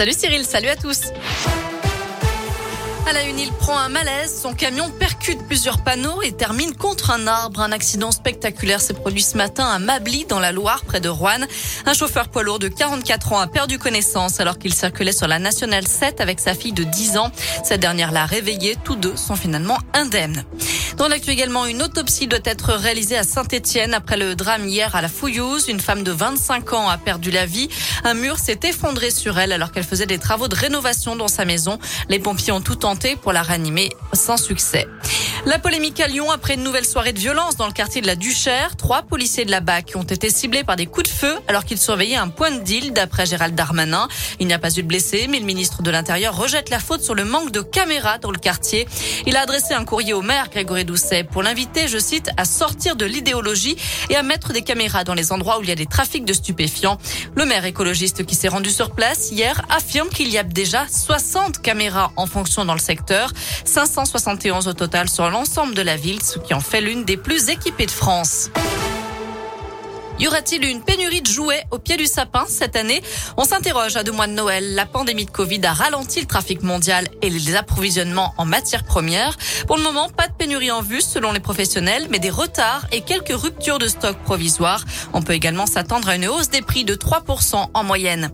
Salut Cyril, salut à tous. À la une, il prend un malaise. Son camion percute plusieurs panneaux et termine contre un arbre. Un accident spectaculaire s'est produit ce matin à Mably, dans la Loire, près de Rouen. Un chauffeur poids lourd de 44 ans a perdu connaissance alors qu'il circulait sur la Nationale 7 avec sa fille de 10 ans. Cette dernière l'a réveillé. Tous deux sont finalement indemnes. Dans l'actu également, une autopsie doit être réalisée à Saint-Etienne après le drame hier à la Fouillouse. Une femme de 25 ans a perdu la vie. Un mur s'est effondré sur elle alors qu'elle faisait des travaux de rénovation dans sa maison. Les pompiers ont tout tenté pour la ranimer sans succès. La polémique à Lyon après une nouvelle soirée de violence dans le quartier de la Duchère. Trois policiers de la BAC ont été ciblés par des coups de feu alors qu'ils surveillaient un point de deal d'après Gérald Darmanin. Il n'y a pas eu de blessés, mais le ministre de l'Intérieur rejette la faute sur le manque de caméras dans le quartier. Il a adressé un courrier au maire Grégory Doucet pour l'inviter, je cite, à sortir de l'idéologie et à mettre des caméras dans les endroits où il y a des trafics de stupéfiants. Le maire écologiste qui s'est rendu sur place hier affirme qu'il y a déjà 60 caméras en fonction dans le secteur, 571 au total sur l'ensemble de la ville, ce qui en fait l'une des plus équipées de France. Y aura-t-il une pénurie de jouets au pied du sapin cette année? On s'interroge à deux mois de Noël. La pandémie de Covid a ralenti le trafic mondial et les approvisionnements en matières premières. Pour le moment, pas de pénurie en vue selon les professionnels, mais des retards et quelques ruptures de stock provisoires. On peut également s'attendre à une hausse des prix de 3% en moyenne.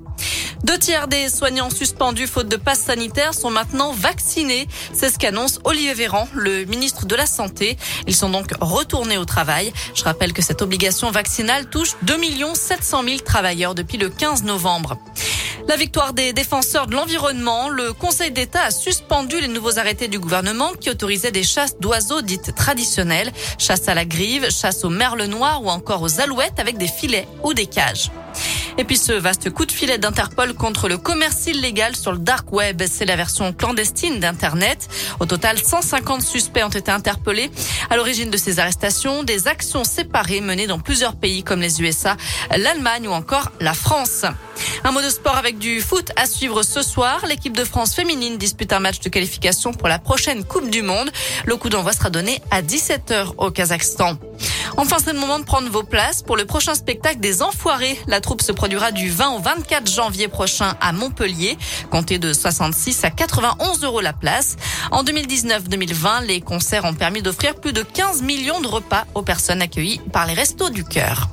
Deux tiers des soignants suspendus faute de passe sanitaire sont maintenant vaccinés. C'est ce qu'annonce Olivier Véran, le ministre de la Santé. Ils sont donc retournés au travail. Je rappelle que cette obligation vaccinale touche 2 700 000 travailleurs depuis le 15 novembre. La victoire des défenseurs de l'environnement, le Conseil d'État a suspendu les nouveaux arrêtés du gouvernement qui autorisaient des chasses d'oiseaux dites traditionnelles, chasse à la grive, chasse aux merles noirs ou encore aux alouettes avec des filets ou des cages. Et puis ce vaste coup de filet d'Interpol contre le commerce illégal sur le dark web, c'est la version clandestine d'Internet. Au total, 150 suspects ont été interpellés. À l'origine de ces arrestations, des actions séparées menées dans plusieurs pays comme les USA, l'Allemagne ou encore la France. Un mot de sport avec du foot à suivre ce soir. L'équipe de France féminine dispute un match de qualification pour la prochaine Coupe du Monde. Le coup d'envoi sera donné à 17h au Kazakhstan. Enfin, c'est le moment de prendre vos places pour le prochain spectacle des Enfoirés. La troupe se produira du 20 au 24 janvier prochain à Montpellier. Comptez de 66 à 91 euros la place. En 2019-2020, les concerts ont permis d'offrir plus de 15 millions de repas aux personnes accueillies par les Restos du Cœur.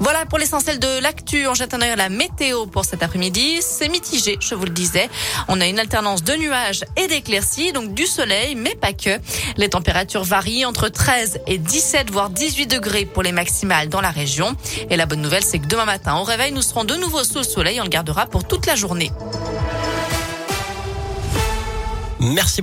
Voilà pour l'essentiel de l'actu. On jette un à la météo pour cet après-midi. C'est mitigé, je vous le disais. On a une alternance de nuages et d'éclaircies, donc du soleil, mais pas que. Les températures varient entre 13 et 17, voire 18 degrés pour les maximales dans la région. Et la bonne nouvelle, c'est que demain matin, au réveil, nous serons de nouveau sous le soleil. On le gardera pour toute la journée. Merci.